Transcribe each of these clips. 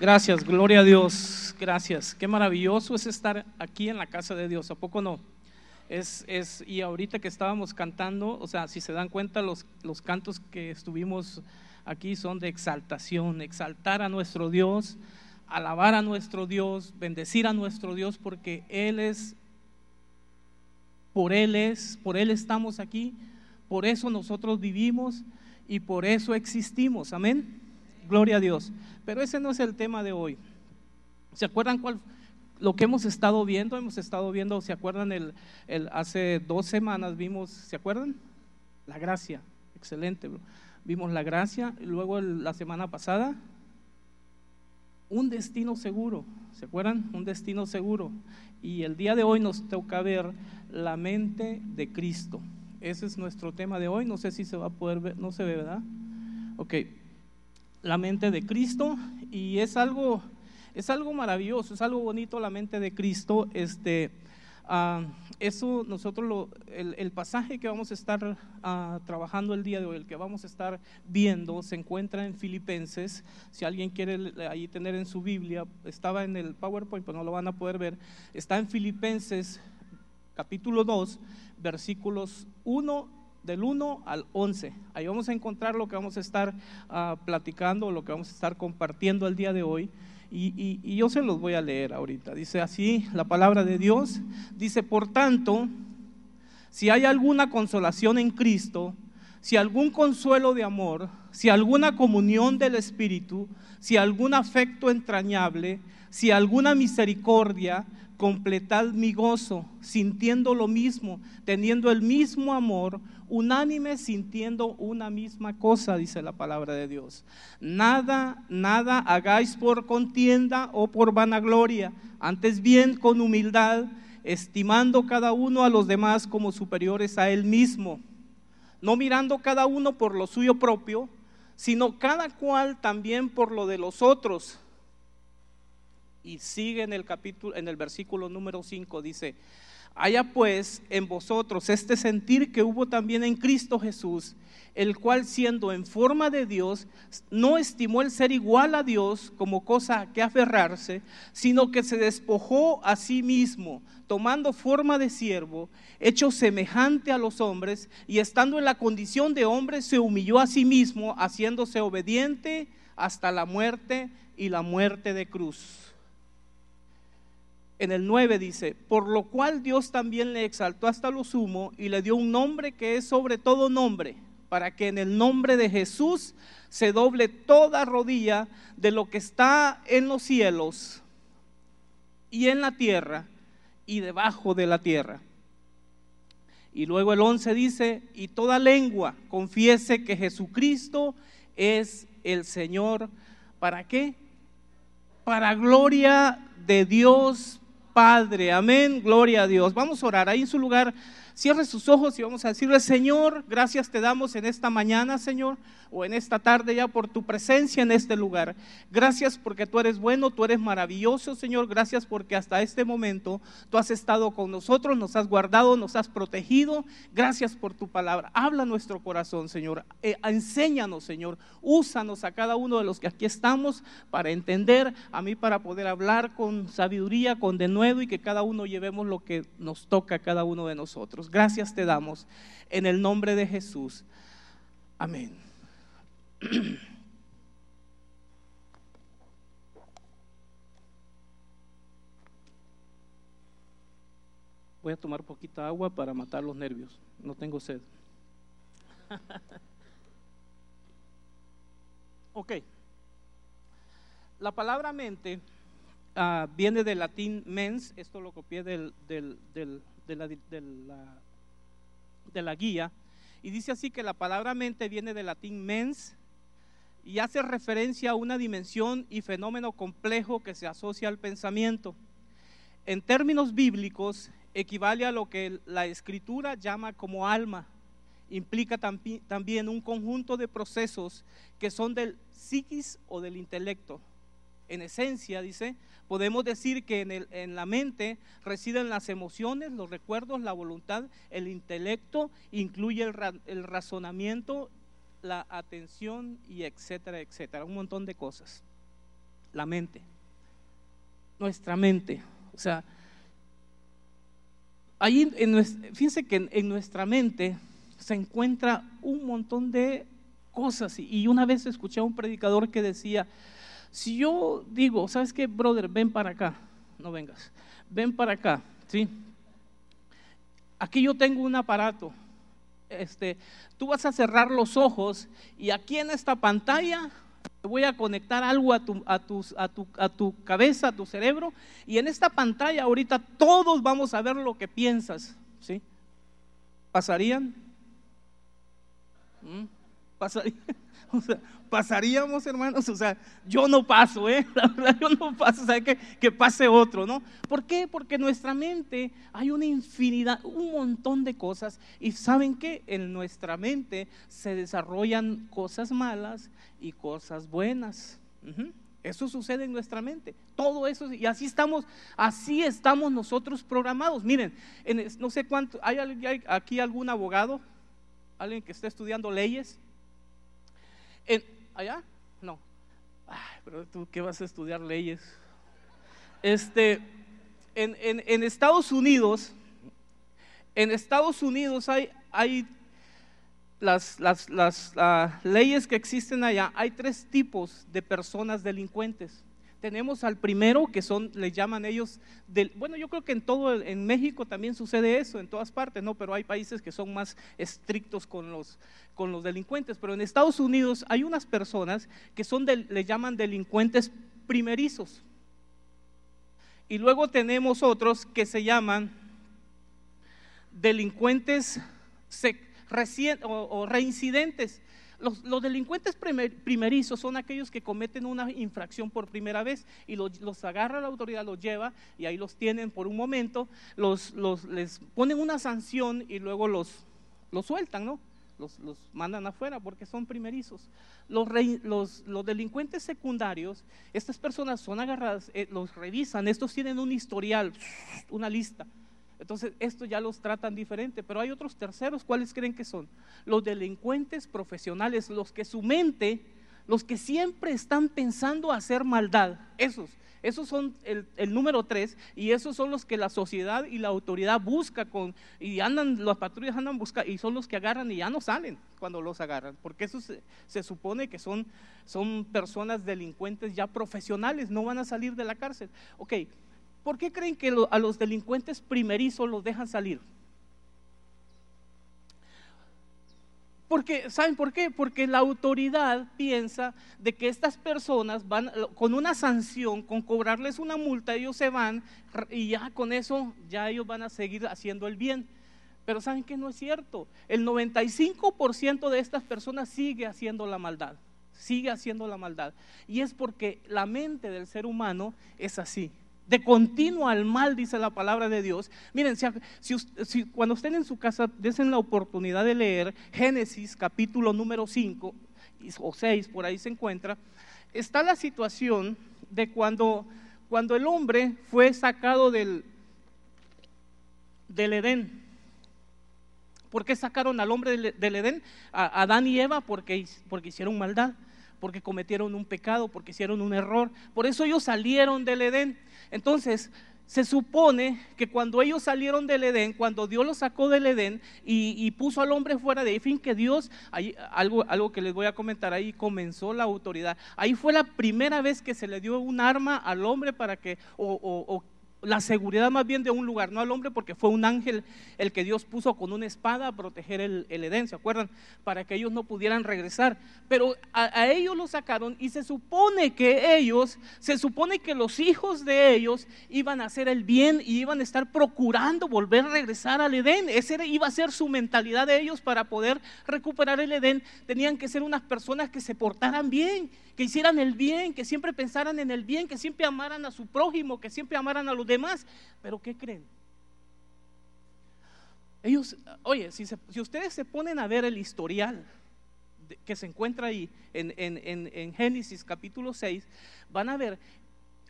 Gracias, gloria a Dios, gracias. Qué maravilloso es estar aquí en la casa de Dios, ¿a poco no? Es, es, y ahorita que estábamos cantando, o sea, si se dan cuenta, los, los cantos que estuvimos aquí son de exaltación, exaltar a nuestro Dios, alabar a nuestro Dios, bendecir a nuestro Dios, porque Él es, por Él es, por Él estamos aquí, por eso nosotros vivimos y por eso existimos, amén. Gloria a Dios. Pero ese no es el tema de hoy. ¿Se acuerdan cuál? Lo que hemos estado viendo, hemos estado viendo, ¿se acuerdan? El, hace dos semanas vimos, ¿se acuerdan? La gracia, excelente. Vimos la gracia, y luego la semana pasada, un destino seguro, ¿se acuerdan? Un destino seguro. Y el día de hoy nos toca ver la mente de Cristo. Ese es nuestro tema de hoy. No sé si se va a poder ver, no se ve, ¿verdad? Ok, la mente de Cristo y es algo, es algo maravilloso, es algo bonito la mente de Cristo. Este, uh, eso nosotros lo, el, el, pasaje que vamos a estar uh, trabajando el día de hoy, el que vamos a estar viendo, se encuentra en Filipenses. Si alguien quiere ahí tener en su Biblia, estaba en el PowerPoint, pero no lo van a poder ver. Está en Filipenses capítulo 2, versículos 1 del 1 al 11. Ahí vamos a encontrar lo que vamos a estar uh, platicando, lo que vamos a estar compartiendo el día de hoy. Y, y, y, yo se los voy a leer ahorita. Dice así la palabra de Dios. Dice, por tanto, si hay alguna consolación en Cristo, si algún consuelo de amor, si alguna comunión del Espíritu, si algún afecto entrañable, si alguna misericordia, completad mi gozo, sintiendo lo mismo, teniendo el mismo amor, unánime sintiendo una misma cosa, dice la palabra de Dios. Nada, nada hagáis por contienda o por vanagloria, antes bien con humildad, estimando cada uno a los demás como superiores a él mismo, no mirando cada uno por lo suyo propio, sino cada cual también por lo de los otros. Y sigue en el capítulo en el versículo número 5 dice, Haya pues en vosotros este sentir que hubo también en Cristo Jesús, el cual siendo en forma de Dios, no estimó el ser igual a Dios como cosa que aferrarse, sino que se despojó a sí mismo, tomando forma de siervo, hecho semejante a los hombres, y estando en la condición de hombre, se humilló a sí mismo, haciéndose obediente hasta la muerte y la muerte de cruz en el 9 dice, por lo cual Dios también le exaltó hasta lo sumo y le dio un nombre que es sobre todo nombre, para que en el nombre de Jesús se doble toda rodilla de lo que está en los cielos y en la tierra y debajo de la tierra. Y luego el 11 dice, y toda lengua confiese que Jesucristo es el Señor. ¿Para qué? Para gloria de Dios Padre. Amén, gloria a Dios. Vamos a orar ahí en su lugar. Cierre sus ojos y vamos a decirle, Señor, gracias te damos en esta mañana, Señor, o en esta tarde ya por tu presencia en este lugar. Gracias porque tú eres bueno, tú eres maravilloso, Señor. Gracias porque hasta este momento tú has estado con nosotros, nos has guardado, nos has protegido. Gracias por tu palabra. Habla nuestro corazón, Señor. Eh, enséñanos, Señor. Úsanos a cada uno de los que aquí estamos para entender, a mí para poder hablar con sabiduría, con denuedo y que cada uno llevemos lo que nos toca a cada uno de nosotros. Gracias te damos en el nombre de Jesús. Amén. Voy a tomar poquita agua para matar los nervios. No tengo sed. ok. La palabra mente uh, viene del latín mens. Esto lo copié del, del, de la guía. Y dice así que la palabra mente viene del latín mens y hace referencia a una dimensión y fenómeno complejo que se asocia al pensamiento. En términos bíblicos, equivale a lo que la escritura llama como alma. Implica también un conjunto de procesos que son del psiquis o del intelecto. En esencia, dice, podemos decir que en, el, en, la mente residen las emociones, los recuerdos, la voluntad, el intelecto, incluye el, el razonamiento la atención y etcétera, etcétera, un montón de cosas. la mente. Nuestra mente. O sea, ahí, en, fíjense que en, nuestra mente se encuentra un montón de cosas. Y una vez escuché a un predicador que decía, si yo digo, ¿sabes qué, brother? Ven para acá, no vengas, ven para acá, ¿sí? Aquí yo tengo un aparato, este, tú vas a cerrar los ojos y aquí en esta pantalla voy a conectar algo a tu, a, a, tu, a tu cabeza, a tu cerebro, y en esta pantalla ahorita todos vamos a ver lo que piensas, ¿sí? ¿Pasarían? ¿Mm? ¿Pasarían? Pasaríamos, hermanos. O sea, yo no paso, ¿eh? La verdad, yo no paso, o sea, que, que pase otro, ¿no? ¿Por qué? Porque en nuestra mente hay una infinidad, un montón de cosas. Y ¿saben qué? En nuestra mente se desarrollan cosas malas y cosas buenas. Eso sucede en nuestra mente. Todo eso, y así estamos, así estamos nosotros programados. Miren, no sé cuánto, ¿hay, ¿hay aquí algún abogado? ¿Alguien que esté estudiando leyes? ¿Allá? No. pero tú, ¿qué vas a estudiar leyes? Este, en, Estados Unidos, en Estados Unidos hay, hay las, las, las leyes que existen allá, hay tres tipos de personas delincuentes. Tenemos al primero, que son, le llaman ellos, del, bueno, yo creo que en todo, en México también sucede eso, en todas partes, ¿no? Pero hay países que son más estrictos con los, con los delincuentes. Pero en Estados Unidos hay unas personas que son, le llaman delincuentes primerizos. Y luego tenemos otros que se llaman delincuentes o reincidentes. Los, delincuentes primerizos son aquellos que cometen una infracción por primera vez y los, agarra la autoridad, los lleva y ahí los tienen por un momento, los, les ponen una sanción y luego los, los sueltan, ¿no? Los, mandan afuera porque son primerizos. Los, los, delincuentes secundarios, estas personas son agarradas, eh, los revisan, estos tienen un historial, una lista entonces, esto ya los tratan diferente, pero hay otros terceros, ¿cuáles creen que son? Los delincuentes profesionales, los que su mente, los que siempre están pensando hacer maldad, esos, esos son el, número tres y esos son los que la sociedad y la autoridad busca con, y andan, las patrullas andan buscando y son los que agarran y ya no salen cuando los agarran, porque eso se, se supone que son, son personas delincuentes ya profesionales, no van a salir de la cárcel. Ok, ¿Por qué creen que a los delincuentes primerizos los dejan salir? Porque, ¿saben por qué? Porque la autoridad piensa de que estas personas van con una sanción, con cobrarles una multa, ellos se van y ya con eso ya ellos van a seguir haciendo el bien. Pero ¿saben que no es cierto? El 95% de estas personas sigue haciendo la maldad, sigue haciendo la maldad. Y es porque la mente del ser humano es así de continuo al mal, dice la palabra de Dios. Miren, si, cuando estén en su casa, desen la oportunidad de leer Génesis capítulo número 5 o 6, por ahí se encuentra, está la situación de cuando, cuando el hombre fue sacado del, del Edén. ¿Por qué sacaron al hombre del, Edén? A Adán y Eva porque, porque hicieron maldad porque cometieron un pecado, porque hicieron un error. Por eso ellos salieron del Edén. Entonces, se supone que cuando ellos salieron del Edén, cuando Dios los sacó del Edén y, puso al hombre fuera de ahí, fin que Dios, algo, algo que les voy a comentar, ahí comenzó la autoridad. Ahí fue la primera vez que se le dio un arma al hombre para que, o la seguridad más bien de un lugar, no al hombre, porque fue un ángel el que Dios puso con una espada a proteger el, Edén, ¿se acuerdan? Para que ellos no pudieran regresar. Pero a, ellos lo sacaron y se supone que ellos, se supone que los hijos de ellos iban a hacer el bien y iban a estar procurando volver a regresar al Edén. Esa iba a ser su mentalidad de ellos para poder recuperar el Edén. Tenían que ser unas personas que se portaran bien, que hicieran el bien, que siempre pensaran en el bien, que siempre amaran a su prójimo, que siempre amaran a los demás. Pero ¿qué creen? Ellos, oye, si, ustedes se ponen a ver el historial que se encuentra ahí en, en, Génesis capítulo 6, van a ver,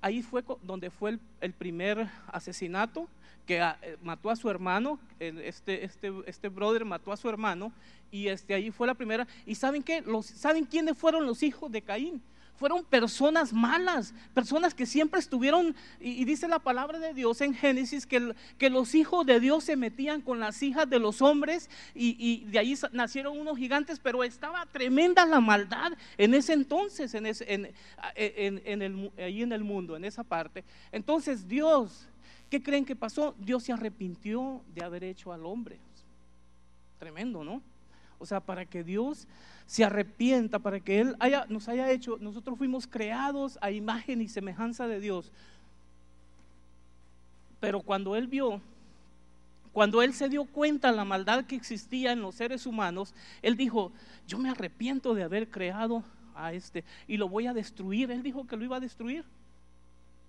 ahí fue donde fue el, primer asesinato, que ah, eh, mató a su hermano, este, este, este brother mató a su hermano, y este, ahí fue la primera. ¿Y saben qué? ¿Saben quiénes fueron los hijos de Caín? fueron personas malas, personas que siempre estuvieron, y, dice la palabra de Dios en Génesis, que, que, los hijos de Dios se metían con las hijas de los hombres y, de ahí nacieron unos gigantes, pero estaba tremenda la maldad en ese entonces, en, ese, en, en, el, ahí en el mundo, en esa parte. Entonces Dios, ¿qué creen que pasó? Dios se arrepintió de haber hecho al hombre. Tremendo, ¿no? O sea, para que Dios se arrepienta, para que Él haya, nos haya hecho, nosotros fuimos creados a imagen y semejanza de Dios. Pero cuando Él vio, cuando Él se dio cuenta de la maldad que existía en los seres humanos, Él dijo, yo me arrepiento de haber creado a este y lo voy a destruir. Él dijo que lo iba a destruir.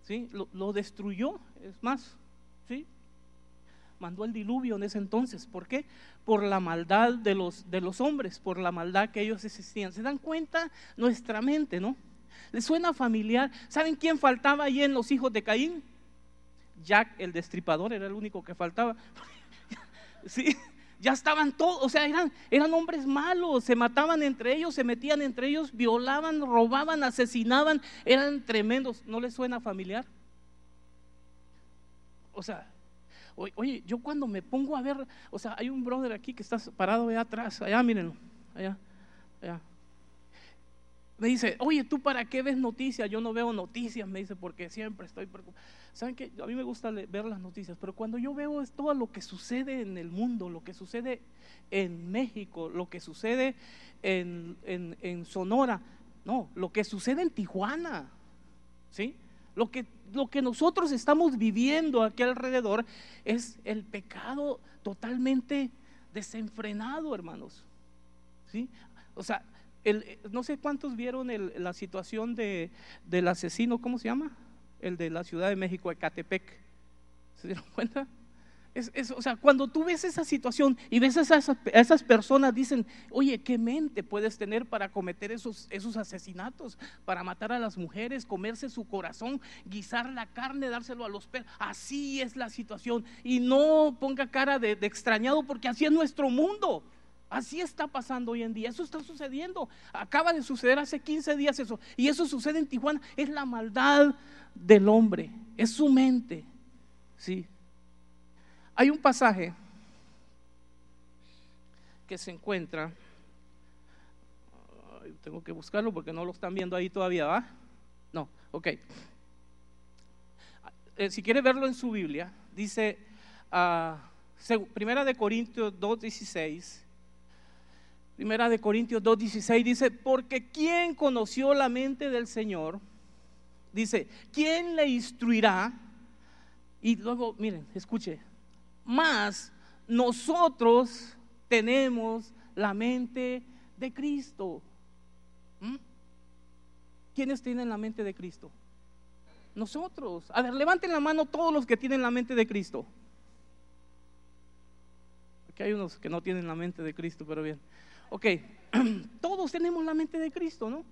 ¿Sí? Lo, destruyó, es más, ¿sí? mandó el diluvio en ese entonces. ¿Por qué? Por la maldad de los, de los hombres, por la maldad que ellos existían. ¿Se dan cuenta? Nuestra mente, ¿no? ¿Les suena familiar? ¿Saben quién faltaba ahí en los hijos de Caín? Jack el destripador era el único que faltaba. sí, ya estaban todos, o sea, eran, eran hombres malos, se mataban entre ellos, se metían entre ellos, violaban, robaban, asesinaban, eran tremendos. ¿No les suena familiar? O sea, Oye, yo cuando me pongo a ver, o sea, hay un brother aquí que está parado allá atrás, allá, mírenlo, allá, allá. Me dice, oye, ¿tú para qué ves noticias? Yo no veo noticias, me dice, porque siempre estoy preocupado. ¿Saben qué? A mí me gusta ver las noticias, pero cuando yo veo todo lo que sucede en el mundo, lo que sucede en México, lo que sucede en, en, en Sonora, no, lo que sucede en Tijuana, ¿sí? Lo que, lo que nosotros estamos viviendo aquí alrededor es el pecado totalmente desenfrenado, hermanos. ¿Sí? O sea, el, no sé cuántos vieron la situación de, del asesino, ¿cómo se llama? El de la Ciudad de México, Ecatepec. ¿Se dieron cuenta? Es, o sea, cuando tú ves esa situación y ves a esas, esas, personas, dicen, oye, ¿qué mente puedes tener para cometer esos, esos asesinatos? Para matar a las mujeres, comerse su corazón, guisar la carne, dárselo a los perros. Así es la situación. Y no ponga cara de, de extrañado porque así es nuestro mundo. Así está pasando hoy en día. Eso está sucediendo. Acaba de suceder hace 15 días eso. Y eso sucede en Tijuana. Es la maldad del hombre. Es su mente. Sí. Hay un pasaje que se encuentra, tengo que buscarlo porque no lo están viendo ahí todavía, ¿va? No, ok. Eh, si quiere verlo en su Biblia, dice, uh, Primera de Corintios 2.16, Primera de Corintios 2.16 dice, porque ¿quién conoció la mente del Señor? Dice, ¿quién le instruirá? Y luego, miren, escuche, más nosotros tenemos la mente de Cristo. ¿Mm? ¿Quiénes tienen la mente de Cristo? Nosotros. A ver, levanten la mano todos los que tienen la mente de Cristo. Aquí hay unos que no tienen la mente de Cristo, pero bien. Ok, todos tenemos la mente de Cristo, ¿no?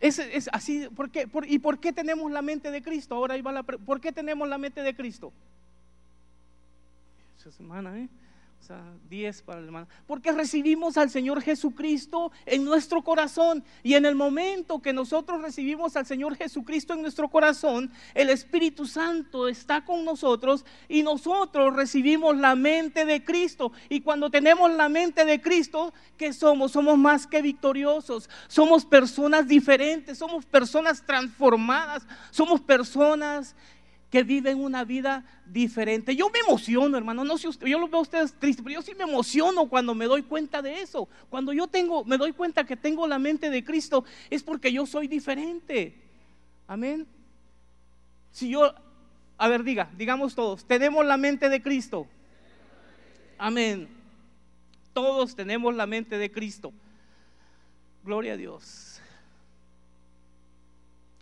Es, es así, ¿por qué? ¿y por qué tenemos la mente de Cristo? Ahora va la, ¿por qué tenemos la mente de Cristo? semana, ¿eh? O sea, 10 para el hermano. Porque recibimos al Señor Jesucristo en nuestro corazón. Y en el momento que nosotros recibimos al Señor Jesucristo en nuestro corazón, el Espíritu Santo está con nosotros y nosotros recibimos la mente de Cristo. Y cuando tenemos la mente de Cristo, ¿qué somos? Somos más que victoriosos. Somos personas diferentes, somos personas transformadas, somos personas que viven una vida diferente. Yo me emociono, hermano, no sé usted, yo lo veo a ustedes tristes, pero yo sí me emociono cuando me doy cuenta de eso. Cuando yo tengo, me doy cuenta que tengo la mente de Cristo, es porque yo soy diferente. Amén. Si yo, a ver, diga, digamos todos, tenemos la mente de Cristo. Amén. Todos tenemos la mente de Cristo. Gloria a Dios.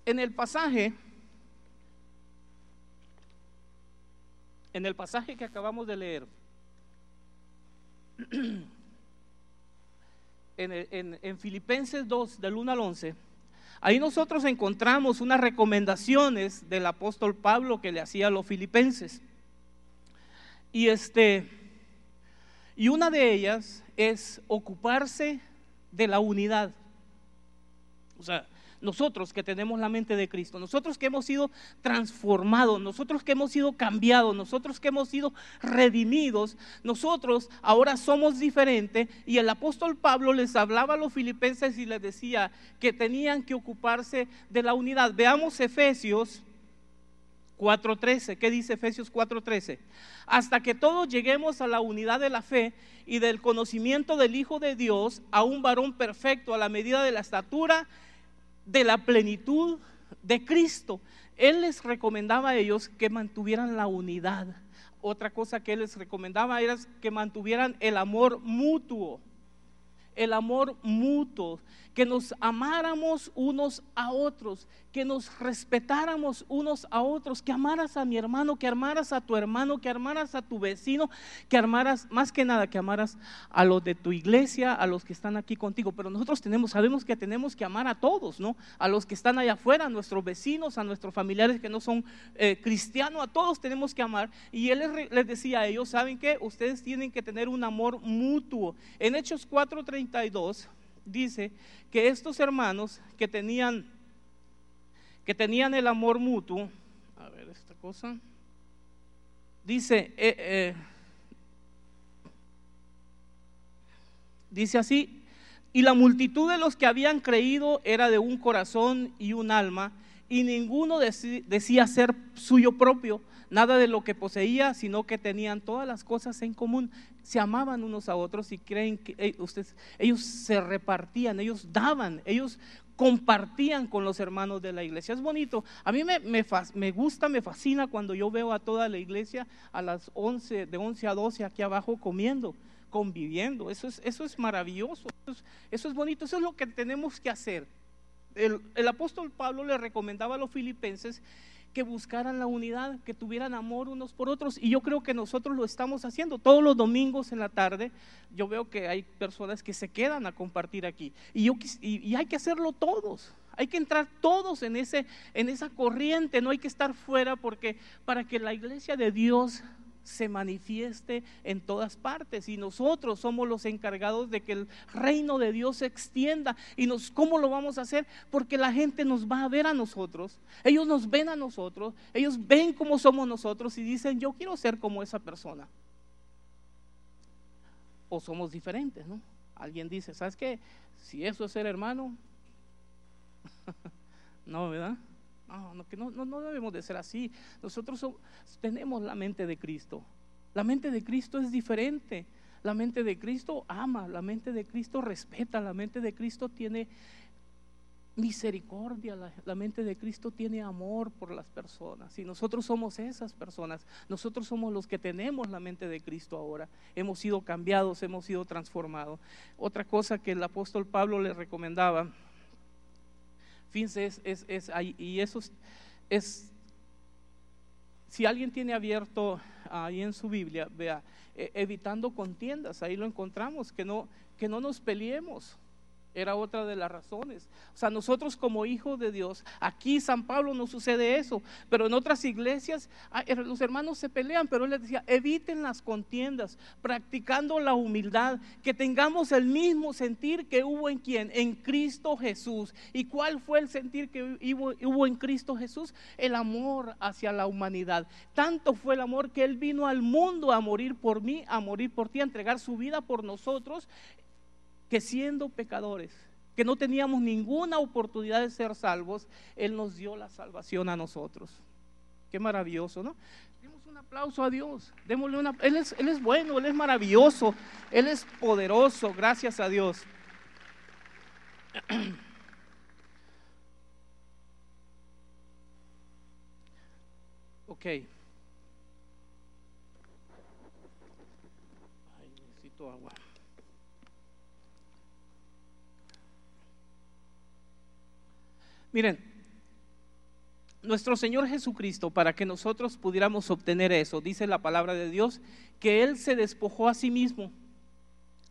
En el pasaje en el pasaje que acabamos de leer, en, Filipenses 2, del 1 al 11, ahí nosotros encontramos unas recomendaciones del apóstol Pablo que le hacía a los filipenses. Y este y una de ellas es ocuparse de la unidad. O sea, nosotros que tenemos la mente de Cristo, nosotros que hemos sido transformados, nosotros que hemos sido cambiados, nosotros que hemos sido redimidos, nosotros ahora somos diferentes y el apóstol Pablo les hablaba a los filipenses y les decía que tenían que ocuparse de la unidad. Veamos Efesios 4.13. ¿Qué dice Efesios 4.13? Hasta que todos lleguemos a la unidad de la fe y del conocimiento del Hijo de Dios, a un varón perfecto a la medida de la estatura de la plenitud de Cristo. Él les recomendaba a ellos que mantuvieran la unidad. Otra cosa que él les recomendaba era que mantuvieran el amor mutuo. El amor mutuo que nos amáramos unos a otros, que nos respetáramos unos a otros, que amaras a mi hermano, que amaras a tu hermano, que amaras a tu vecino, que amaras, más que nada, que amaras a los de tu iglesia, a los que están aquí contigo. Pero nosotros tenemos, sabemos que tenemos que amar a todos, ¿no? A los que están allá afuera, a nuestros vecinos, a nuestros familiares que no son eh, cristianos, a todos tenemos que amar. Y él les, les decía a ellos, ¿saben qué? Ustedes tienen que tener un amor mutuo. En Hechos 4:32 dice que estos hermanos que tenían, que tenían el amor mutuo, a ver esta cosa, dice, eh, eh, dice así, y la multitud de los que habían creído era de un corazón y un alma, y ninguno decía ser suyo propio, nada de lo que poseía, sino que tenían todas las cosas en común. Se amaban unos a otros y creen que eh, ustedes, ellos se repartían, ellos daban, ellos compartían con los hermanos de la iglesia. Es bonito. A mí me, me, gusta, me fascina cuando yo veo a toda la iglesia a las 11, de 11 a 12 aquí abajo comiendo conviviendo. Eso es, eso es maravilloso, eso es, bonito, eso es lo que tenemos que hacer. El, el, apóstol Pablo le recomendaba a los filipenses que buscaran la unidad, que tuvieran amor unos por otros. Y yo creo que nosotros lo estamos haciendo. Todos los domingos en la tarde, yo veo que hay personas que se quedan a compartir aquí. Y, yo, y, hay que hacerlo todos. Hay que entrar todos en, ese, en esa corriente, no hay que estar fuera porque para que la iglesia de Dios se manifieste en todas partes. Y nosotros somos los encargados de que el reino de Dios se extienda. Y nos cómo lo vamos a hacer porque la gente nos va a ver a nosotros. Ellos nos ven a nosotros. Ellos ven cómo somos nosotros y dicen yo quiero ser como esa persona. O somos diferentes no alguien dice sabes qué si eso es ser hermano no verdad no, no, no, no, debemos de ser así. Nosotros tenemos la mente de Cristo. La mente de Cristo es diferente. La mente de Cristo ama, la mente de Cristo respeta, la mente de Cristo tiene misericordia, la, la, mente de Cristo tiene amor por las personas. Y nosotros somos esas personas, nosotros somos los que tenemos la mente de Cristo ahora. Hemos sido cambiados, hemos sido transformados. Otra cosa que el apóstol Pablo le recomendaba Fíjense, es, es, es, y eso es, si alguien tiene abierto ahí en su Biblia, vea, e, evitando contiendas, ahí lo encontramos, que no, que no nos peleemos. Era otra de las razones. O sea, nosotros como hijos de Dios, aquí San Pablo no sucede eso, pero en otras iglesias ah, er, los hermanos se pelean, pero él les decía, eviten las contiendas, practicando la humildad, que tengamos el mismo sentir que hubo en quien, en Cristo Jesús. ¿Y cuál fue el sentir que hubo, hubo en Cristo Jesús? El amor hacia la humanidad. Tanto fue el amor que Él vino al mundo a morir por mí, a morir por ti, a entregar su vida por nosotros que siendo pecadores, que no teníamos ninguna oportunidad de ser salvos, Él nos dio la salvación a nosotros. Qué maravilloso, ¿no? Demos un aplauso a Dios. Démosle una, él, es, él es bueno, Él es maravilloso, Él es poderoso, gracias a Dios. Ok. Ay, necesito agua. Miren, nuestro Señor Jesucristo, para que nosotros pudiéramos obtener eso, dice la palabra de Dios, que Él se despojó a sí mismo.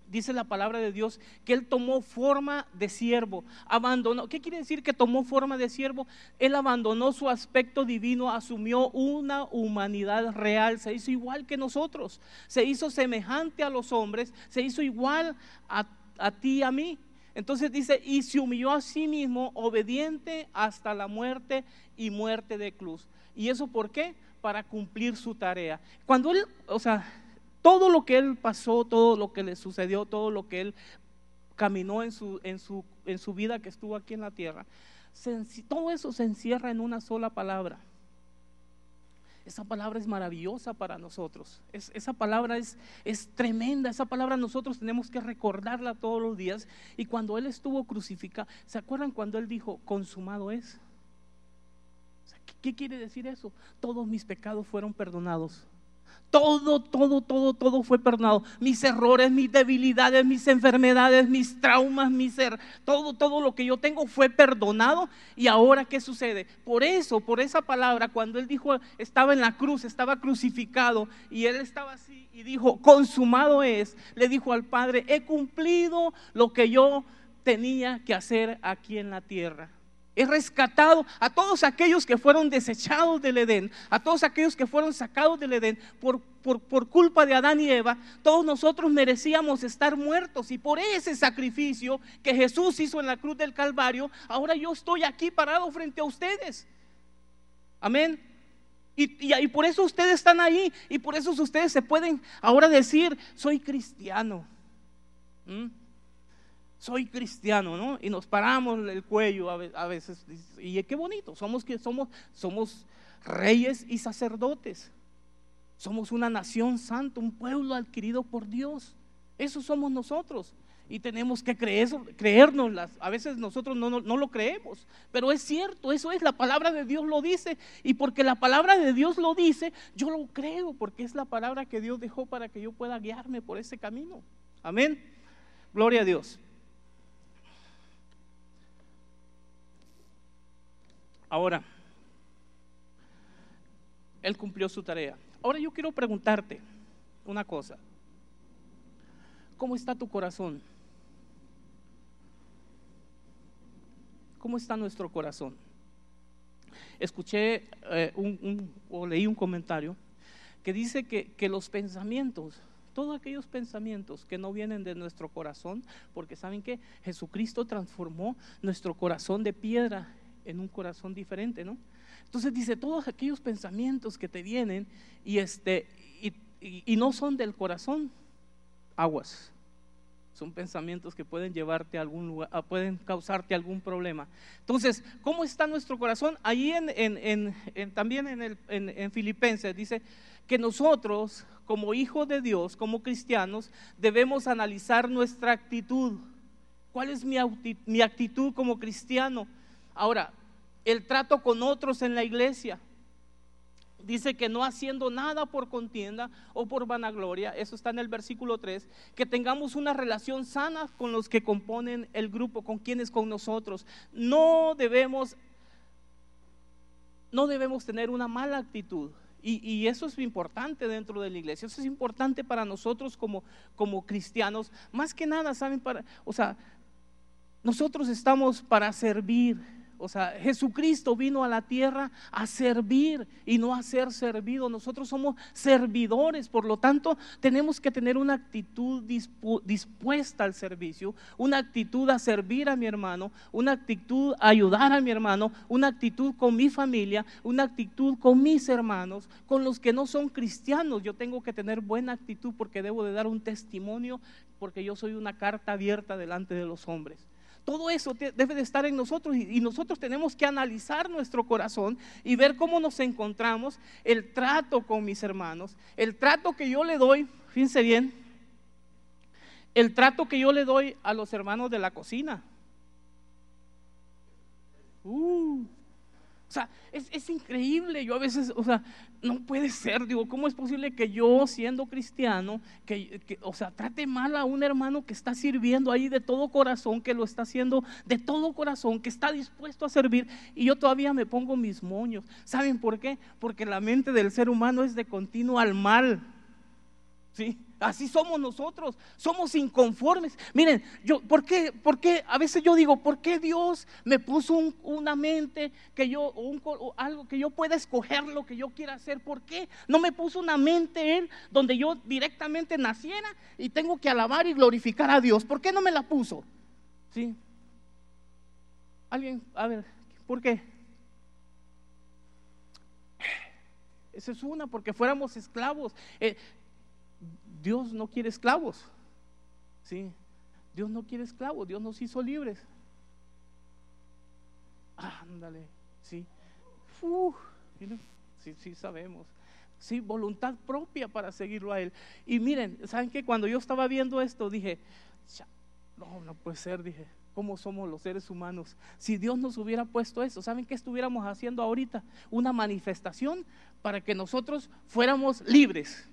Dice la palabra de Dios que Él tomó forma de siervo, abandonó. ¿Qué quiere decir que tomó forma de siervo? Él abandonó su aspecto divino, asumió una humanidad real, se hizo igual que nosotros, se hizo semejante a los hombres, se hizo igual a, a ti y a mí. Entonces dice, y se humilló a sí mismo, obediente hasta la muerte y muerte de cruz. ¿Y eso por qué? Para cumplir su tarea. Cuando él, o sea, todo lo que él pasó, todo lo que le sucedió, todo lo que él caminó en su, en su, en su vida que estuvo aquí en la tierra, todo eso se encierra en una sola palabra. Esa palabra es maravillosa para nosotros. esa palabra es, es tremenda. Esa palabra nosotros tenemos que recordarla todos los días. Y cuando Él estuvo crucificado, ¿se acuerdan cuando Él dijo, consumado es? ¿Qué quiere decir eso? Todos mis pecados fueron perdonados. Todo, todo, todo, todo fue perdonado. Mis errores, mis debilidades, mis enfermedades, mis traumas, mis ser, todo, todo lo que yo tengo fue perdonado. Y ahora, ¿qué sucede? Por eso, por esa palabra, cuando él dijo, estaba en la cruz, estaba crucificado y él estaba así y dijo, consumado es, le dijo al Padre, he cumplido lo que yo tenía que hacer aquí en la tierra. He rescatado a todos aquellos que fueron desechados del Edén, a todos aquellos que fueron sacados del Edén por, por, culpa de Adán y Eva. Todos nosotros merecíamos estar muertos y por ese sacrificio que Jesús hizo en la cruz del Calvario, ahora yo estoy aquí parado frente a ustedes. Amén. Y, y, por eso ustedes están ahí y por eso ustedes se pueden ahora decir, soy cristiano. ¿Mm? Soy cristiano, ¿no? Y nos paramos el cuello a veces. Y qué bonito, somos que somos, somos reyes y sacerdotes. Somos una nación santa, un pueblo adquirido por Dios. Eso somos nosotros. Y tenemos que creer, creérnoslas. A veces nosotros no, no, no, lo creemos. Pero es cierto, eso es, la palabra de Dios lo dice. Y porque la palabra de Dios lo dice, yo lo creo, porque es la palabra que Dios dejó para que yo pueda guiarme por ese camino. Amén. Gloria a Dios. Ahora, Él cumplió su tarea. Ahora yo quiero preguntarte una cosa. ¿Cómo está tu corazón? ¿Cómo está nuestro corazón? Escuché eh, un, o leí un comentario que dice que, que los pensamientos, todos aquellos pensamientos que no vienen de nuestro corazón, porque saben que Jesucristo transformó nuestro corazón de piedra en un corazón diferente, ¿no? Entonces dice, todos aquellos pensamientos que te vienen y, este, y, no son del corazón, aguas. Son pensamientos que pueden llevarte a algún lugar, pueden causarte algún problema. Entonces, ¿cómo está nuestro corazón? Ahí en, también en, el, en Filipenses dice que nosotros, como hijos de Dios, como cristianos, debemos analizar nuestra actitud. ¿Cuál es mi actitud como cristiano? Ahora, el trato con otros en la iglesia. Dice que no haciendo nada por contienda o por vanagloria, eso está en el versículo 3, que tengamos una relación sana con los que componen el grupo, con quienes con nosotros. No debemos, no debemos tener una mala actitud. Y, eso es importante dentro de la iglesia, eso es importante para nosotros como, como cristianos. Más que nada, ¿saben? Para, o sea, nosotros estamos para servir o sea, Jesucristo vino a la tierra a servir y no a ser servido. Nosotros somos servidores, por lo tanto tenemos que tener una actitud dispuesta al servicio, una actitud a servir a mi hermano, una actitud a ayudar a mi hermano, una actitud con mi familia, una actitud con mis hermanos, con los que no son cristianos. Yo tengo que tener buena actitud porque debo de dar un testimonio, porque yo soy una carta abierta delante de los hombres. Todo eso debe de estar en nosotros y, nosotros tenemos que analizar nuestro corazón y ver cómo nos encontramos, el trato con mis hermanos, el trato que yo le doy, fíjense bien, el trato que yo le doy a los hermanos de la cocina. Uh, o sea, es, increíble. Yo a veces, o sea, no puede ser. Digo, ¿cómo es posible que yo, siendo cristiano, que, o sea, trate mal a un hermano que está sirviendo ahí de todo corazón, que lo está haciendo de todo corazón, que está dispuesto a servir, y yo todavía me pongo mis moños? ¿Saben por qué? Porque la mente del ser humano es de continuo al mal. ¿Sí? Así somos nosotros, somos inconformes. Miren, yo, ¿por qué? ¿Por qué? A veces yo digo, ¿por qué Dios me puso una mente que yo, o algo que yo pueda escoger lo que yo quiera hacer? ¿Por qué no me puso una mente Él donde yo directamente naciera y tengo que alabar y glorificar a Dios? ¿Por qué no me la puso? ¿Sí? Alguien, a ver, ¿por qué? Esa es una, porque fuéramos esclavos. Eh, Dios no quiere esclavos. ¿Sí? Dios no quiere esclavos, Dios nos hizo libres. Ándale, sí. sí, sí sabemos. Sí, voluntad propia para seguirlo a Él. Y miren, ¿saben qué? Cuando yo estaba viendo esto, dije, no, no puede ser, dije, ¿cómo somos los seres humanos? Si Dios nos hubiera puesto eso, ¿saben qué estuviéramos haciendo ahorita? Una manifestación para que nosotros fuéramos libres.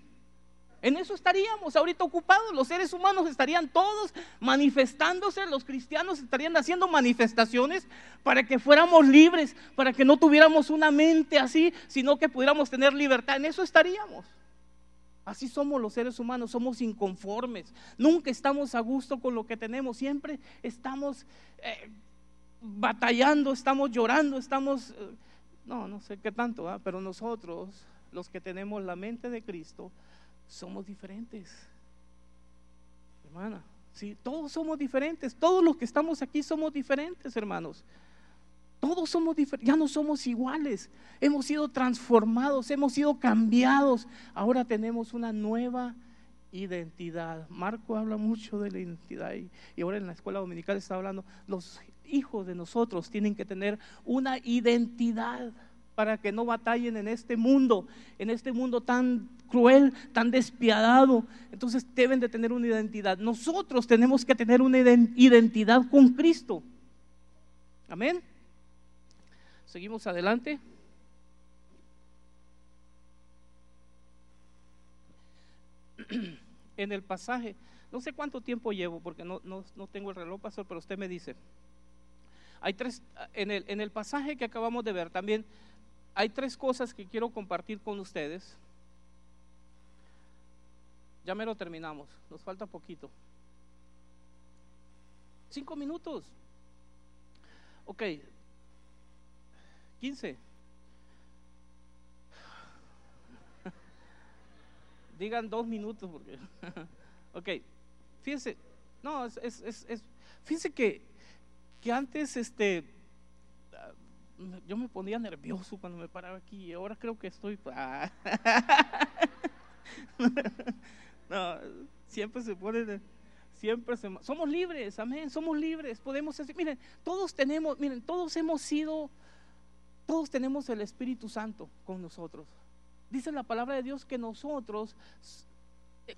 En eso estaríamos ahorita ocupados. Los seres humanos estarían todos manifestándose, los cristianos estarían haciendo manifestaciones para que fuéramos libres, para que no tuviéramos una mente así, sino que pudiéramos tener libertad. En eso estaríamos. Así somos los seres humanos, somos inconformes. Nunca estamos a gusto con lo que tenemos, siempre estamos eh, batallando, estamos llorando, estamos... Eh, no, no sé qué tanto, pero nosotros, los que tenemos la mente de Cristo, somos diferentes. Hermana, sí, todos somos diferentes. Todos los que estamos aquí somos diferentes, hermanos. Todos somos diferentes, ya no somos iguales. Hemos sido transformados, hemos sido cambiados. Ahora tenemos una nueva identidad. Marco habla mucho de la identidad y, y, ahora en la escuela dominical está hablando, los hijos de nosotros tienen que tener una identidad para que no batallen en este mundo, en este mundo tan cruel, tan despiadado. Entonces deben de tener una identidad. Nosotros tenemos que tener una identidad con Cristo. Amén. Seguimos adelante. En el pasaje, no sé cuánto tiempo llevo porque no, no tengo el reloj, pastor, pero usted me dice. Hay tres, en el, en el pasaje que acabamos de ver también hay tres cosas que quiero compartir con ustedes. Ya me lo terminamos, nos falta poquito. Cinco minutos. Ok, quince. Digan dos minutos porque. ok, fíjense, no, es, es, es, fíjense que, que antes este yo me ponía nervioso cuando me paraba aquí y ahora creo que estoy... No, siempre se pone... Siempre se, somos libres, amén, somos libres, podemos decir, miren, todos tenemos, miren, todos hemos sido, todos tenemos el Espíritu Santo con nosotros. Dice la palabra de Dios que nosotros,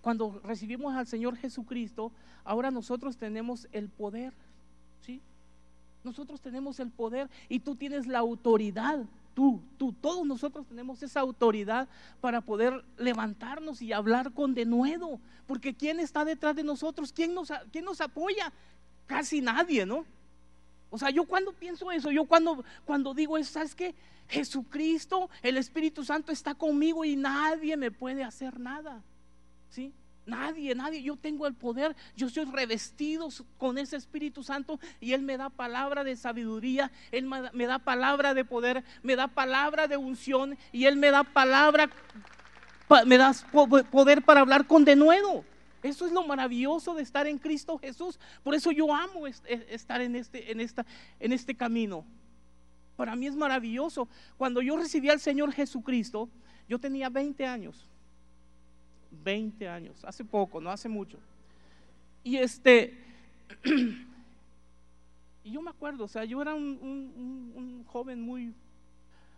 cuando recibimos al Señor Jesucristo, ahora nosotros tenemos el poder, ¿sí? Nosotros tenemos el poder y tú tienes la autoridad. Tú, tú, todos nosotros tenemos esa autoridad para poder levantarnos y hablar con denuedo. Porque ¿quién está detrás de nosotros? ¿Quién nos, quién nos apoya? Casi nadie, ¿no? O sea, yo cuando pienso eso, yo cuando, cuando digo eso, ¿sabes qué? Jesucristo, el Espíritu Santo está conmigo y nadie me puede hacer nada. ¿Sí? Nadie, nadie, yo tengo el poder, yo soy revestido con ese Espíritu Santo y Él me da palabra de sabiduría, Él me da palabra de poder, me da palabra de unción y Él me da palabra, me da poder para hablar con denuedo. Eso es lo maravilloso de estar en Cristo Jesús. Por eso yo amo estar en este, en esta, en este camino. Para mí es maravilloso. Cuando yo recibí al Señor Jesucristo, yo tenía 20 años. 20 años, hace poco, no hace mucho. Y este, y yo me acuerdo, o sea, yo era un, joven muy,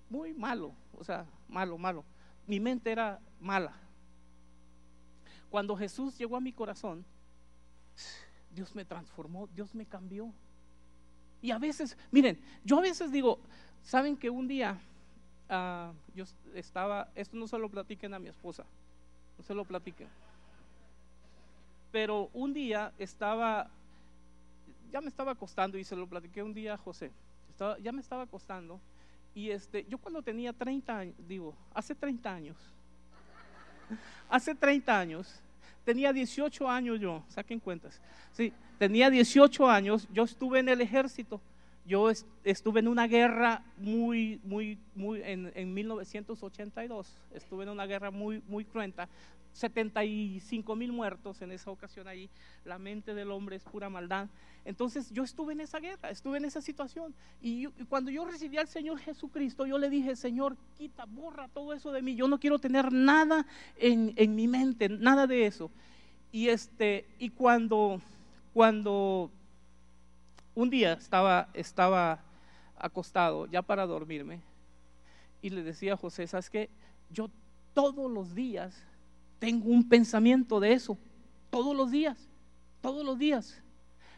muy malo, o sea, malo, malo. Mi mente era mala. Cuando Jesús llegó a mi corazón, Dios me transformó, Dios me cambió. Y a veces, miren, yo a veces digo, saben que un día ah, yo estaba, esto no se lo platiquen a mi esposa, se lo platiqué. Pero un día estaba, ya me estaba acostando y se lo platiqué un día a José. Estaba, ya me estaba acostando y este, yo cuando tenía 30 años, digo, hace 30 años, hace 30 años, tenía 18 años yo, saquen cuentas. Sí, tenía 18 años, yo estuve en el ejército. Yo estuve en una guerra muy, muy, muy, en, en, 1982, estuve en una guerra muy, muy cruenta, 75 mil muertos en esa ocasión ahí, la mente del hombre es pura maldad. Entonces yo estuve en esa guerra, estuve en esa situación. Y, cuando yo recibí al Señor Jesucristo, yo le dije, Señor, quita, borra todo eso de mí. Yo no quiero tener nada en, en mi mente, nada de eso. Y, este, y cuando, cuando un día estaba, estaba acostado ya para dormirme y le decía a José, ¿sabes qué? Yo todos los días tengo un pensamiento de eso, todos los días, todos los días.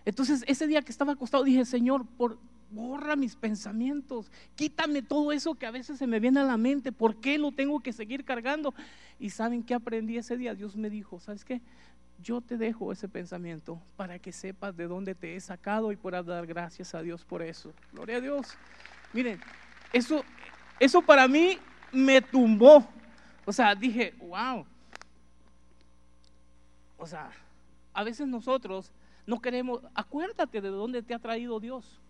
Entonces ese día que estaba acostado dije, Señor, por, borra mis pensamientos, quítame todo eso que a veces se me viene a la mente, ¿por qué lo tengo que seguir cargando? Y saben qué aprendí ese día, Dios me dijo, ¿sabes qué? Yo te dejo ese pensamiento para que sepas de dónde te he sacado y puedas dar gracias a Dios por eso. Gloria a Dios. Miren, eso, eso para mí me tumbó. O sea, dije, wow. O sea, a veces nosotros no queremos, acuérdate de dónde te ha traído Dios.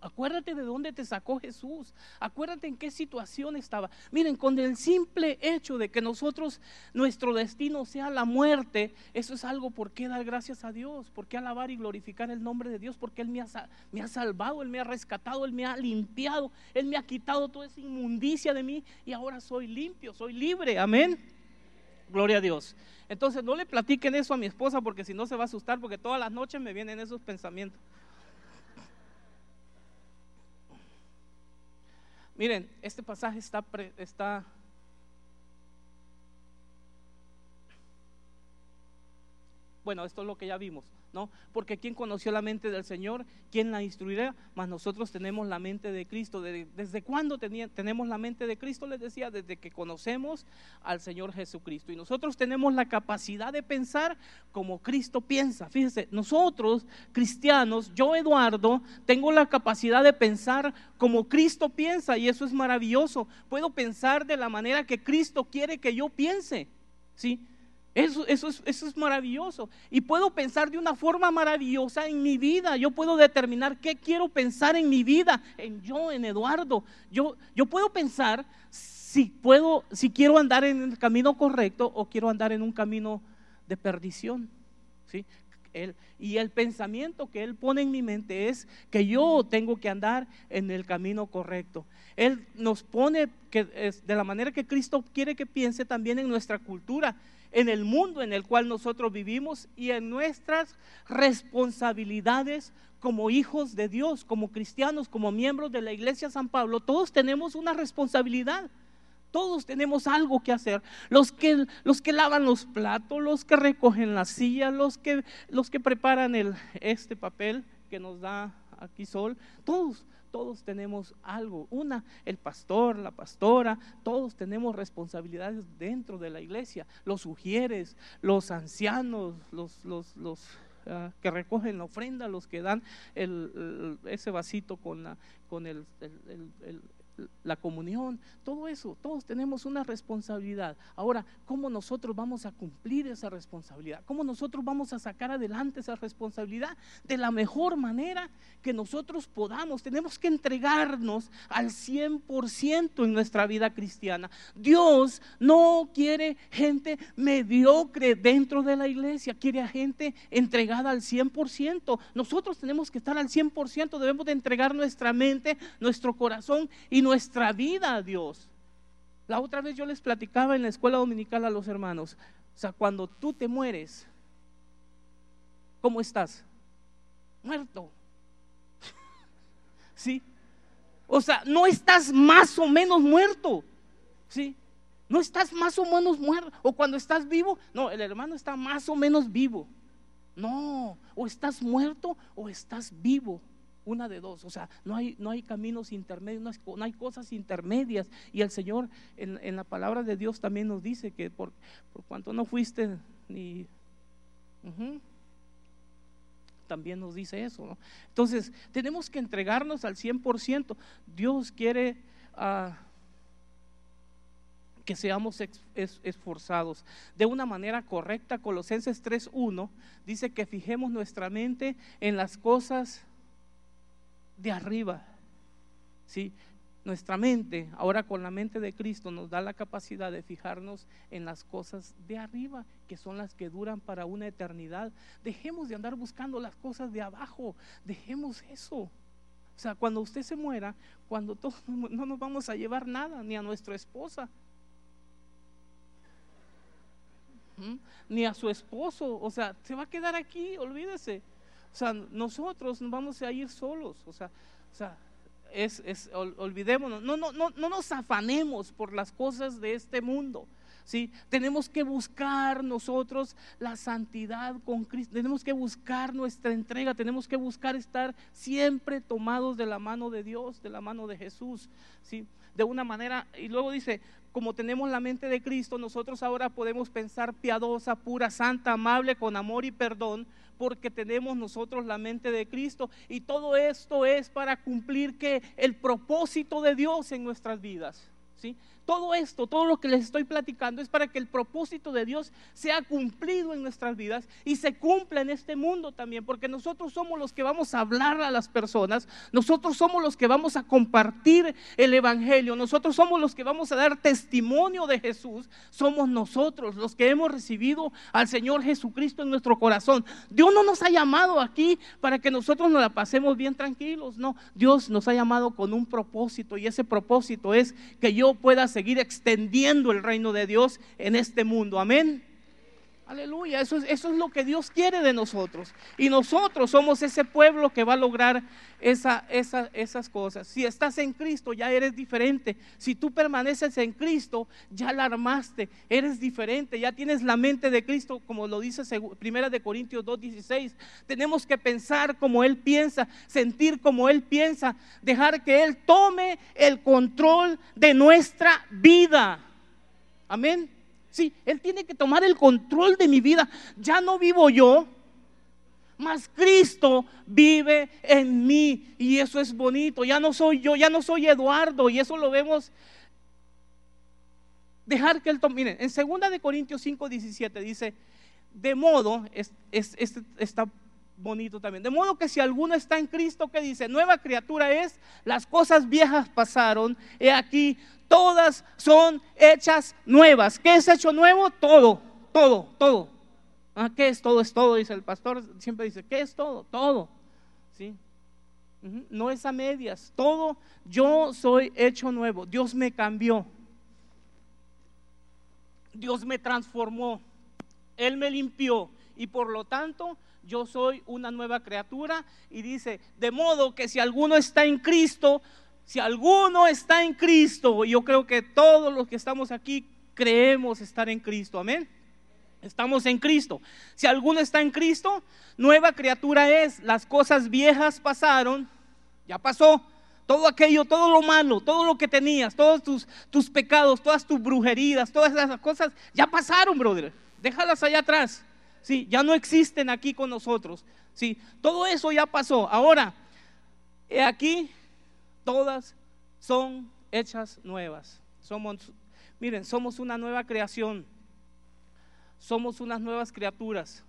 Acuérdate de dónde te sacó Jesús. Acuérdate en qué situación estaba. Miren, con el simple hecho de que nosotros, nuestro destino sea la muerte, eso es algo por qué dar gracias a Dios, por qué alabar y glorificar el nombre de Dios, porque Él me ha, me ha salvado, Él me ha rescatado, Él me ha limpiado, Él me ha quitado toda esa inmundicia de mí y ahora soy limpio, soy libre. Amén. Gloria a Dios. Entonces no le platiquen eso a mi esposa porque si no se va a asustar porque todas las noches me vienen esos pensamientos. Miren, este pasaje está, está bueno, esto es lo que ya vimos. ¿No? Porque ¿quién conoció la mente del Señor? ¿Quién la instruirá? Mas nosotros tenemos la mente de Cristo. ¿Desde cuándo tenemos la mente de Cristo? Les decía, desde que conocemos al Señor Jesucristo. Y nosotros tenemos la capacidad de pensar como Cristo piensa. Fíjese, nosotros, cristianos, yo Eduardo, tengo la capacidad de pensar como Cristo piensa y eso es maravilloso. Puedo pensar de la manera que Cristo quiere que yo piense. ¿Sí? Eso, eso, es, eso, es, maravilloso. Y puedo pensar de una forma maravillosa en mi vida. Yo puedo determinar qué quiero pensar en mi vida, en yo, en Eduardo. Yo, yo puedo pensar si puedo, si quiero andar en el camino correcto o quiero andar en un camino de perdición. ¿sí? y el pensamiento que Él pone en mi mente es que yo tengo que andar en el camino correcto. Él nos pone que es de la manera que Cristo quiere que piense también en nuestra cultura en el mundo en el cual nosotros vivimos y en nuestras responsabilidades como hijos de Dios, como cristianos, como miembros de la iglesia San Pablo. Todos tenemos una responsabilidad. Todos tenemos algo que hacer. Los que, los que lavan los platos, los que recogen la silla, los que, los que preparan el, este papel que nos da aquí Sol, todos todos tenemos algo. Una, el pastor, la pastora, todos tenemos responsabilidades dentro de la iglesia. Los sugieres, los ancianos, los, los, los ah, que recogen la ofrenda, los que dan el, ese vasito con, la, con el, el la comunión, todo eso, todos tenemos una responsabilidad. Ahora, ¿cómo nosotros vamos a cumplir esa responsabilidad? ¿Cómo nosotros vamos a sacar adelante esa responsabilidad? De la mejor manera que nosotros podamos. Tenemos que entregarnos al 100% en nuestra vida cristiana. Dios no quiere gente mediocre dentro de la iglesia, quiere a gente entregada al 100%. Nosotros tenemos que estar al 100%, debemos de entregar nuestra mente, nuestro corazón y nuestra vida Dios. La otra vez yo les platicaba en la escuela dominical a los hermanos, o sea, cuando tú te mueres, ¿cómo estás? Muerto. ¿Sí? O sea, no estás más o menos muerto. ¿Sí? No estás más o menos muerto. O cuando estás vivo, no, el hermano está más o menos vivo. No, o estás muerto o estás vivo una de dos, o sea, no hay, no hay caminos intermedios, no hay, cosas intermedias. Y el Señor en, la palabra de Dios también nos dice que por, por cuanto no fuiste ni... también nos dice eso. Entonces, tenemos que entregarnos al 100%. Dios quiere ah, que seamos esforzados de una manera correcta. Colosenses 3.1 dice que fijemos nuestra mente en las cosas de arriba. ¿Sí? Nuestra mente, ahora con la mente de Cristo, nos da la capacidad de fijarnos en las cosas de arriba, que son las que duran para una eternidad. Dejemos de andar buscando las cosas de abajo, dejemos eso. O sea, cuando usted se muera, cuando todos no nos vamos a llevar nada, ni a nuestra esposa, ni a su esposo, o sea, se va a quedar aquí, olvídese. O sea, nosotros nos vamos a ir solos, o sea, o sea es, es olvidémonos, no, no, no, no nos afanemos por las cosas de este mundo. ¿sí? Tenemos que buscar nosotros la santidad con Cristo, tenemos que buscar nuestra entrega, tenemos que buscar estar siempre tomados de la mano de Dios, de la mano de Jesús, ¿sí? De una manera, y luego dice, como tenemos la mente de Cristo, nosotros ahora podemos pensar piadosa, pura, santa, amable, con amor y perdón, porque tenemos nosotros la mente de Cristo. Y todo esto es para cumplir que el propósito de Dios en nuestras vidas. ¿sí? Todo esto, todo lo que les estoy platicando es para que el propósito de Dios sea cumplido en nuestras vidas y se cumpla en este mundo también, porque nosotros somos los que vamos a hablar a las personas, nosotros somos los que vamos a compartir el Evangelio, nosotros somos los que vamos a dar testimonio de Jesús, somos nosotros los que hemos recibido al Señor Jesucristo en nuestro corazón. Dios no nos ha llamado aquí para que nosotros nos la pasemos bien tranquilos, no, Dios nos ha llamado con un propósito y ese propósito es que yo pueda ser seguir extendiendo el reino de Dios en este mundo. Amén. Aleluya, eso es, eso es lo que Dios quiere de nosotros. Y nosotros somos ese pueblo que va a lograr esa, esas cosas. Si estás en Cristo, ya eres diferente. Si tú permaneces en Cristo, ya la armaste, eres diferente, ya tienes la mente de Cristo, como lo dice Primera de Corintios 2.16. Tenemos que pensar como Él piensa, sentir como Él piensa, dejar que Él tome el control de nuestra vida. Amén. Sí, Él tiene que tomar el control de mi vida. Ya no vivo yo, mas Cristo vive en mí. Y eso es bonito. Ya no soy yo, ya no soy Eduardo. Y eso lo vemos. Dejar que Él tome. Miren, en 2 de Corintios 5, 17 dice, de modo, es, está bonito también. De modo que si alguno está en Cristo, que dice, nueva criatura es, las cosas viejas pasaron, he aquí, todas son hechas nuevas. ¿Qué es hecho nuevo? Todo, todo, todo. Ah, ¿Qué es todo? Es todo, dice el pastor. Siempre dice, ¿qué es todo? Todo. ¿Sí? No es a medias. Todo, yo soy hecho nuevo. Dios me cambió. Dios me transformó. Él me limpió. Y por lo tanto, yo soy una nueva criatura. Y dice, de modo que si alguno está en Cristo, si alguno está en Cristo, yo creo que todos los que estamos aquí creemos estar en Cristo, amén. Estamos en Cristo. Si alguno está en Cristo, nueva criatura es. Las cosas viejas pasaron, ya pasó. Todo aquello, todo lo malo, todo lo que tenías, todos tus, tus pecados, todas tus brujerías, todas esas cosas, ya pasaron, brother. Déjalas allá atrás. Sí, ya no existen aquí con nosotros. Sí, todo eso ya pasó. Ahora, aquí todas son hechas nuevas. Somos, miren, somos una nueva creación. Somos unas nuevas criaturas.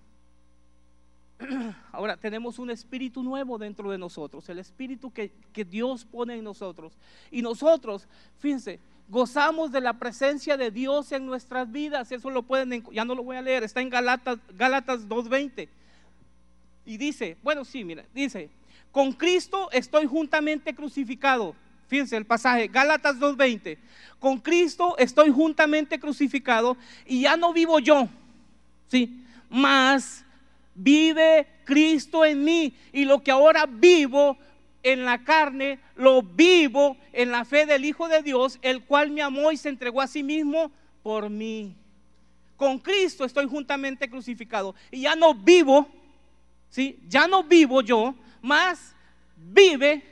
Ahora tenemos un espíritu nuevo dentro de nosotros, el espíritu que, que, Dios pone en nosotros. Y nosotros, fíjense, gozamos de la presencia de Dios en nuestras vidas. Eso lo pueden, ya no lo voy a leer, está en Galatas, Gálatas 2.20. Y dice, bueno, sí, mira, dice, con Cristo estoy juntamente crucificado. Fíjense el pasaje, Gálatas 2.20. Con Cristo estoy juntamente crucificado y ya no vivo yo, ¿sí? Más vive Cristo en mí y lo que ahora vivo en la carne, lo vivo en la fe del Hijo de Dios, el cual me amó y se entregó a sí mismo por mí. Con Cristo estoy juntamente crucificado y ya no vivo, ¿sí? Ya no vivo yo, más vive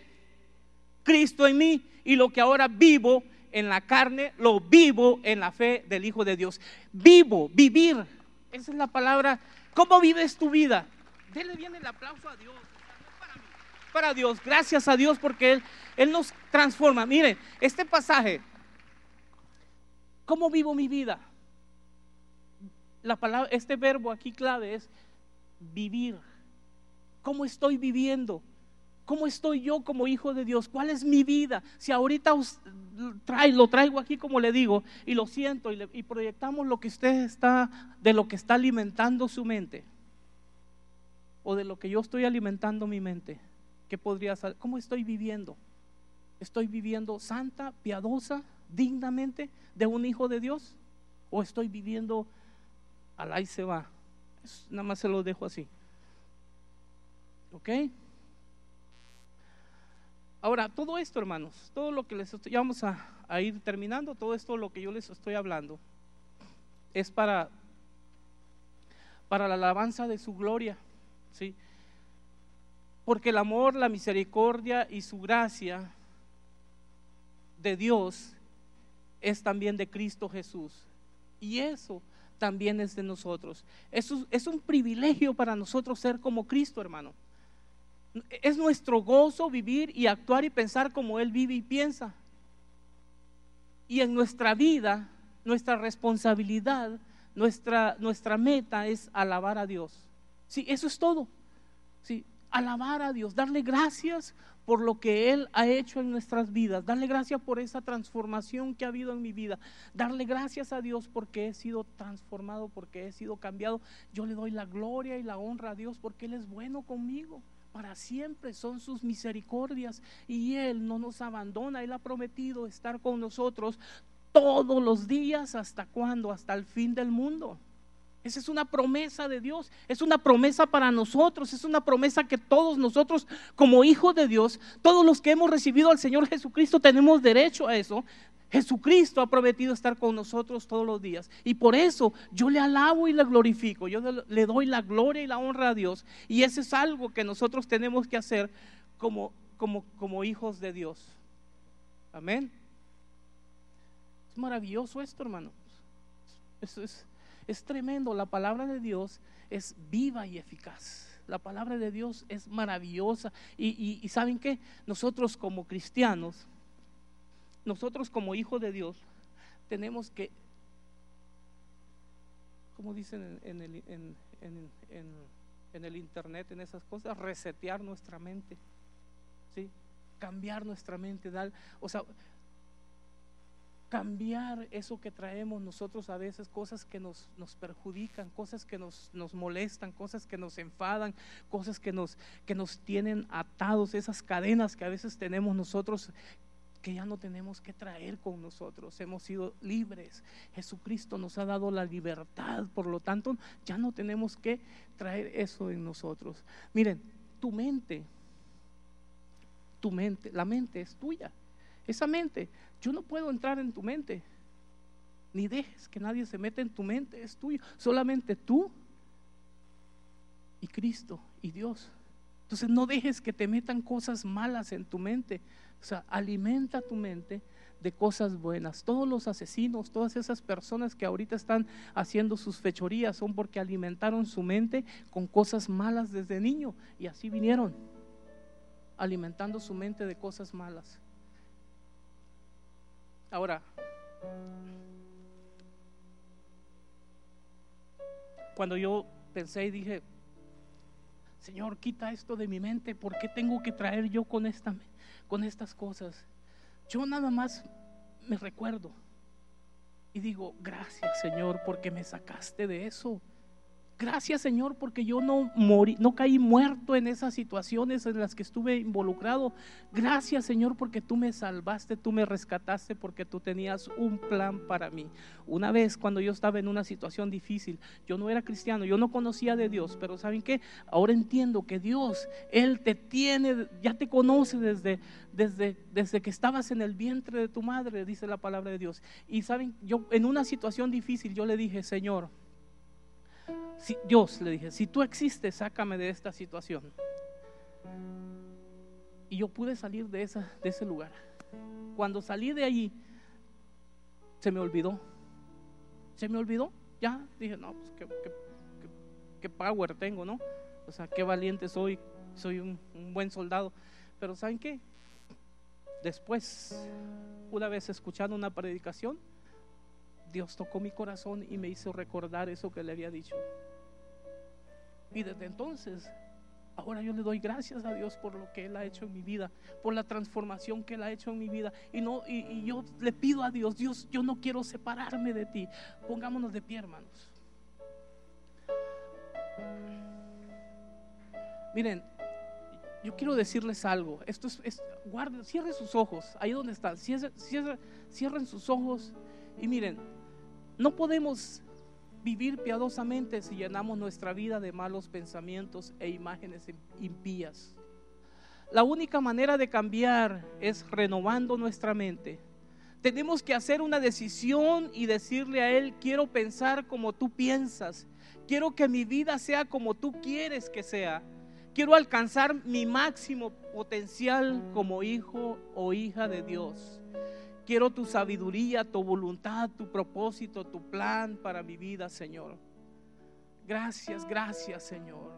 Cristo en mí y lo que ahora vivo en la carne, lo vivo en la fe del Hijo de Dios. Vivo, vivir. Esa es la palabra. ¿Cómo vives tu vida? Dele bien el aplauso a Dios. Para, Dios. Gracias a Dios porque Él, Él nos transforma. Miren, este pasaje. ¿Cómo vivo mi vida? La palabra, este verbo aquí clave es vivir. ¿Cómo estoy viviendo? ¿Cómo estoy yo como hijo de Dios? ¿Cuál es mi vida? Si ahorita lo traigo aquí como le digo y lo siento y, y proyectamos lo que usted está, de lo que está alimentando su mente o de lo que yo estoy alimentando mi mente, ¿qué podría ser? ¿Cómo estoy viviendo? ¿Estoy viviendo santa, piadosa, dignamente de un hijo de Dios? ¿O estoy viviendo al ahí se va? nada más se lo dejo así. ¿Ok? Ahora, todo esto, hermanos, todo lo que les estoy, ya vamos a, a ir terminando, todo esto, lo que yo les estoy hablando, es para, para la alabanza de su gloria, ¿sí? Porque el amor, la misericordia y su gracia de Dios es también de Cristo Jesús. Y eso también es de nosotros. Eso es un privilegio para nosotros ser como Cristo, hermano. Es nuestro gozo vivir y actuar y pensar como Él vive y piensa. Y en nuestra vida, nuestra responsabilidad, nuestra, nuestra meta es alabar a Dios. Sí, eso es todo. Sí, alabar a Dios, darle gracias por lo que Él ha hecho en nuestras vidas, darle gracias por esa transformación que ha habido en mi vida, darle gracias a Dios porque he sido transformado, porque he sido cambiado. Yo le doy la gloria y la honra a Dios porque Él es bueno conmigo para siempre son sus misericordias y Él no nos abandona, Él ha prometido estar con nosotros todos los días hasta cuándo, hasta el fin del mundo. Esa es una promesa de Dios, es una promesa para nosotros, es una promesa que todos nosotros como hijos de Dios, todos los que hemos recibido al Señor Jesucristo tenemos derecho a eso. Jesucristo ha prometido estar con nosotros todos los días. Y por eso yo le alabo y le glorifico. Yo le doy la gloria y la honra a Dios. Y eso es algo que nosotros tenemos que hacer como, como, como hijos de Dios. Amén. Es maravilloso esto, hermano. Eso es, es tremendo. La palabra de Dios es viva y eficaz. La palabra de Dios es maravillosa. Y, y, ¿saben qué? Nosotros como cristianos nosotros como hijos de Dios tenemos que, como dicen en, el, en, el, internet, en esas cosas, resetear nuestra mente, ¿sí? cambiar nuestra mente, dar, o sea, cambiar eso que traemos nosotros a veces, cosas que nos, nos perjudican, cosas que nos, nos, molestan, cosas que nos enfadan, cosas que nos, que nos tienen atados, esas cadenas que a veces tenemos nosotros que ya no tenemos que traer con nosotros. Hemos sido libres. Jesucristo nos ha dado la libertad. Por lo tanto, ya no tenemos que traer eso en nosotros. Miren, tu mente, tu mente, la mente es tuya. Esa mente, yo no puedo entrar en tu mente. Ni dejes que nadie se meta en tu mente, es tuyo. Solamente tú y Cristo y Dios. Entonces no dejes que te metan cosas malas en tu mente. O sea, alimenta tu mente de cosas buenas. Todos los asesinos, todas esas personas que ahorita están haciendo sus fechorías son porque alimentaron su mente con cosas malas desde niño y así vinieron, alimentando su mente de cosas malas. Ahora, cuando yo pensé y dije, Señor, quita esto de mi mente, ¿por qué tengo que traer yo con esta con estas cosas. Yo nada más me recuerdo y digo, gracias Señor porque me sacaste de eso. Gracias Señor porque yo no morí, no caí muerto en esas situaciones en las que estuve involucrado. Gracias Señor porque tú me salvaste, tú me rescataste porque tú tenías un plan para mí. Una vez cuando yo estaba en una situación difícil, yo no era cristiano, yo no conocía de Dios, pero ¿saben qué? Ahora entiendo que Dios, Él te tiene, ya te conoce desde, desde, desde que estabas en el vientre de tu madre, dice la palabra de Dios. Y saben, yo en una situación difícil yo le dije, Señor, si, Dios le dije, si tú existes, sácame de esta situación. Y yo pude salir de, esa, de ese lugar. Cuando salí de allí, se me olvidó. Se me olvidó. Ya dije, no, pues qué, power tengo, ¿no? O sea, qué valiente soy. Soy un, un buen soldado. Pero ¿saben qué? Después, una vez escuchando una predicación, Dios tocó mi corazón y me hizo recordar eso que le había dicho. Y desde entonces Ahora yo le doy gracias a Dios por lo que Él ha hecho en mi vida, por la transformación que Él ha hecho en mi vida. Y, no, y, yo le pido a Dios, Dios, yo no quiero separarme de ti. Pongámonos de pie, hermanos. Miren, yo quiero decirles algo. Esto es, guarden, cierren sus ojos, ahí donde están, cierren, cierren sus ojos y miren, no podemos vivir piadosamente si llenamos nuestra vida de malos pensamientos e imágenes impías. La única manera de cambiar es renovando nuestra mente. Tenemos que hacer una decisión y decirle a Él, quiero pensar como tú piensas, quiero que mi vida sea como tú quieres que sea. Quiero alcanzar mi máximo potencial como hijo o hija de Dios. Quiero tu sabiduría, tu voluntad, tu propósito, tu plan para mi vida, Señor. Gracias, gracias, Señor.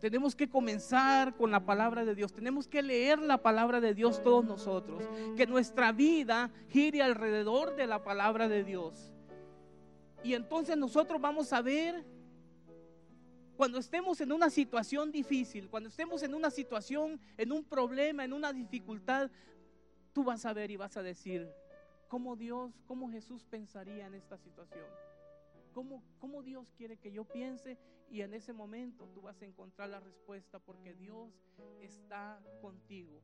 Tenemos que comenzar con la palabra de Dios. Tenemos que leer la palabra de Dios todos nosotros. Que nuestra vida gire alrededor de la palabra de Dios. Y entonces nosotros vamos a ver cuando estemos en una situación difícil, cuando estemos en una situación, en un problema, en una dificultad, tú vas a ver y vas a decir, ¿cómo Dios, cómo Jesús pensaría en esta situación? ¿Cómo, ¿Cómo Dios quiere que yo piense? Y en ese momento tú vas a encontrar la respuesta porque Dios está contigo.